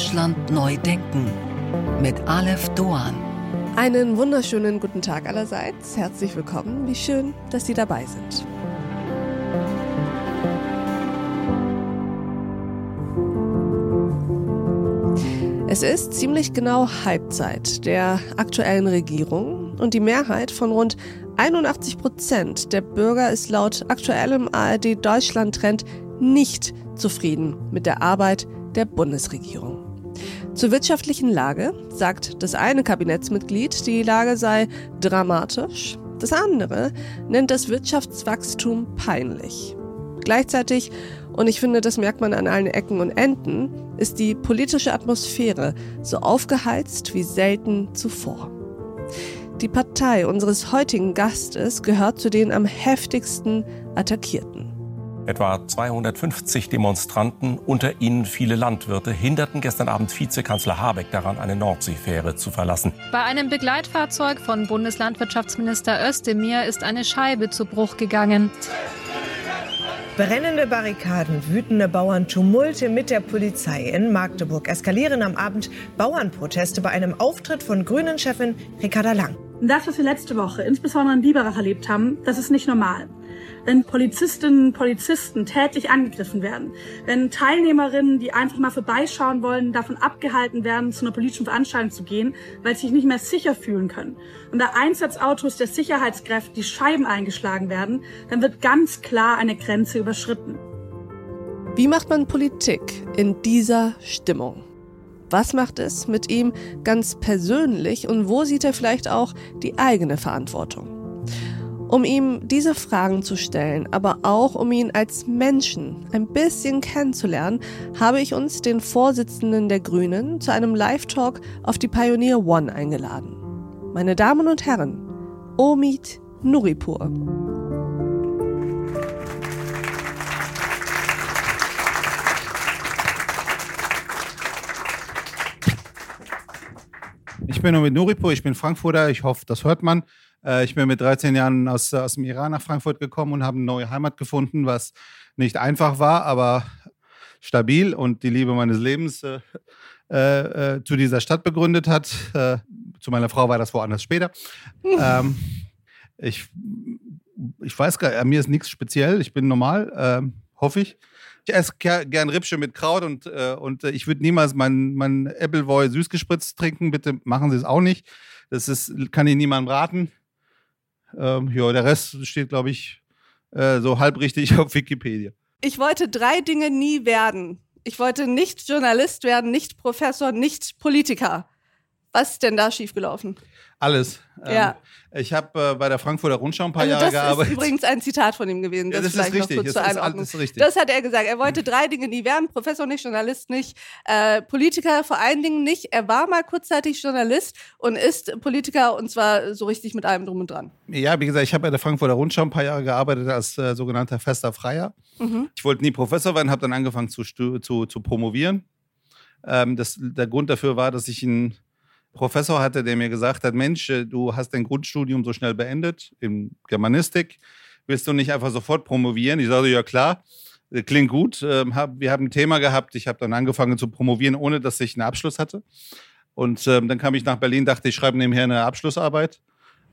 Deutschland neu denken mit Aleph Doan. Einen wunderschönen guten Tag allerseits. Herzlich willkommen. Wie schön, dass Sie dabei sind. Es ist ziemlich genau Halbzeit der aktuellen Regierung und die Mehrheit von rund 81 Prozent der Bürger ist laut aktuellem ARD Deutschland Trend nicht zufrieden mit der Arbeit der Bundesregierung. Zur wirtschaftlichen Lage sagt das eine Kabinettsmitglied, die Lage sei dramatisch. Das andere nennt das Wirtschaftswachstum peinlich. Gleichzeitig, und ich finde, das merkt man an allen Ecken und Enden, ist die politische Atmosphäre so aufgeheizt wie selten zuvor. Die Partei unseres heutigen Gastes gehört zu den am heftigsten attackierten. Etwa 250 Demonstranten, unter ihnen viele Landwirte, hinderten gestern Abend Vizekanzler Habeck daran, eine Nordseefähre zu verlassen. Bei einem Begleitfahrzeug von Bundeslandwirtschaftsminister Özdemir ist eine Scheibe zu Bruch gegangen. Brennende Barrikaden, wütende Bauern, Tumulte mit der Polizei in Magdeburg eskalieren am Abend Bauernproteste bei einem Auftritt von Grünen-Chefin Ricarda Lang. Das, was wir letzte Woche insbesondere in Biberach erlebt haben, das ist nicht normal wenn Polizistinnen und Polizisten tätlich angegriffen werden, wenn Teilnehmerinnen, die einfach mal vorbeischauen wollen, davon abgehalten werden, zu einer politischen Veranstaltung zu gehen, weil sie sich nicht mehr sicher fühlen können. Und da Einsatzautos der Sicherheitskräfte die Scheiben eingeschlagen werden, dann wird ganz klar eine Grenze überschritten. Wie macht man Politik in dieser Stimmung? Was macht es mit ihm ganz persönlich und wo sieht er vielleicht auch die eigene Verantwortung? Um ihm diese Fragen zu stellen, aber auch um ihn als Menschen ein bisschen kennenzulernen, habe ich uns den Vorsitzenden der Grünen zu einem Live-Talk auf die Pioneer One eingeladen. Meine Damen und Herren, Omid Nuripur. Ich bin Omid Nuripur, ich bin Frankfurter, ich hoffe, das hört man. Äh, ich bin mit 13 Jahren aus, aus dem Iran nach Frankfurt gekommen und habe eine neue Heimat gefunden, was nicht einfach war, aber stabil und die Liebe meines Lebens äh, äh, äh zu dieser Stadt begründet hat. Äh, zu meiner Frau war das woanders später. ähm, ich, ich weiß gar nicht, mir ist nichts speziell, ich bin normal, ähm, hoffe ich. Ich esse gern Rippsche mit Kraut und, äh, und ich würde niemals mein, mein Appleboy süßgespritzt trinken. Bitte machen Sie es auch nicht. Das ist, kann ich niemandem raten. Ähm, ja, der Rest steht, glaube ich, äh, so halbrichtig auf Wikipedia. Ich wollte drei Dinge nie werden. Ich wollte nicht Journalist werden, nicht Professor, nicht Politiker. Was ist denn da schiefgelaufen? Alles. Ja. Ähm, ich habe äh, bei der Frankfurter Rundschau ein paar also Jahre gearbeitet. Das ist übrigens ein Zitat von ihm gewesen. Das, das ist richtig. Noch kurz das, zur ist, das, das hat er gesagt. Er wollte drei Dinge nie werden: Professor nicht, Journalist nicht, äh, Politiker vor allen Dingen nicht. Er war mal kurzzeitig Journalist und ist Politiker und zwar so richtig mit allem drum und dran. Ja, wie gesagt, ich habe bei der Frankfurter Rundschau ein paar Jahre gearbeitet als äh, sogenannter fester Freier. Mhm. Ich wollte nie Professor werden, habe dann angefangen zu, zu, zu promovieren. Ähm, das, der Grund dafür war, dass ich ein Professor hatte, der mir gesagt hat, Mensch, äh, du hast dein Grundstudium so schnell beendet in Germanistik, willst du nicht einfach sofort promovieren? Ich sagte, ja klar, äh, klingt gut. Ähm, wir haben ein Thema gehabt, ich habe dann angefangen zu promovieren, ohne dass ich einen Abschluss hatte. Und ähm, dann kam ich nach Berlin, dachte, ich schreibe nebenher eine Abschlussarbeit.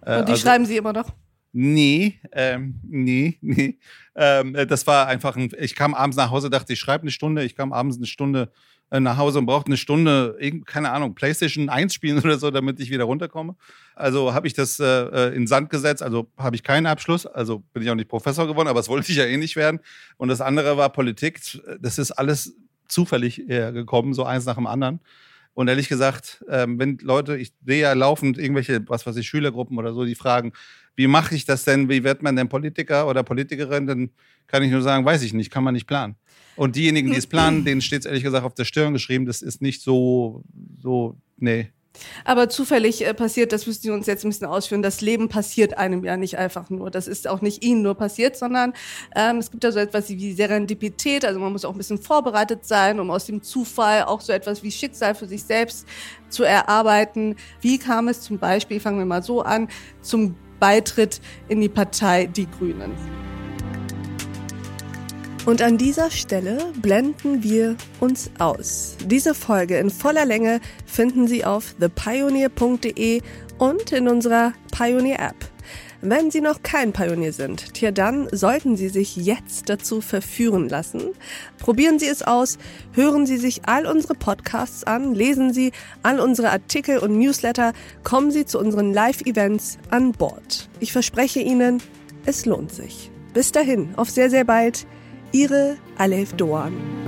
Äh, Und die also, schreiben Sie immer noch? Nee, ähm, nee, nee. Ähm, das war einfach ein, ich kam abends nach Hause, dachte, ich schreibe eine Stunde, ich kam abends eine Stunde nach Hause und braucht eine Stunde, keine Ahnung, PlayStation 1 spielen oder so, damit ich wieder runterkomme. Also habe ich das äh, äh in Sand gesetzt, also habe ich keinen Abschluss, also bin ich auch nicht Professor geworden, aber das wollte ich ja eh nicht werden. Und das andere war Politik. Das ist alles zufällig gekommen, so eins nach dem anderen. Und ehrlich gesagt, ähm, wenn Leute, ich sehe ja laufend irgendwelche, was weiß ich, Schülergruppen oder so, die fragen, wie mache ich das denn, wie wird man denn Politiker oder Politikerin, dann kann ich nur sagen, weiß ich nicht, kann man nicht planen. Und diejenigen, die es planen, denen steht es ehrlich gesagt auf der Stirn geschrieben, das ist nicht so, so, nee. Aber zufällig äh, passiert, das müssen Sie uns jetzt ein bisschen ausführen, das Leben passiert einem ja nicht einfach nur. Das ist auch nicht Ihnen nur passiert, sondern ähm, es gibt ja so etwas wie Serendipität, also man muss auch ein bisschen vorbereitet sein, um aus dem Zufall auch so etwas wie Schicksal für sich selbst zu erarbeiten. Wie kam es zum Beispiel, fangen wir mal so an, zum Beitritt in die Partei Die Grünen? Und an dieser Stelle blenden wir uns aus. Diese Folge in voller Länge finden Sie auf thepioneer.de und in unserer Pioneer App. Wenn Sie noch kein Pionier sind, tja, dann sollten Sie sich jetzt dazu verführen lassen. Probieren Sie es aus, hören Sie sich all unsere Podcasts an, lesen Sie all unsere Artikel und Newsletter, kommen Sie zu unseren Live-Events an Bord. Ich verspreche Ihnen, es lohnt sich. Bis dahin, auf sehr, sehr bald. Ihre Alef Doan.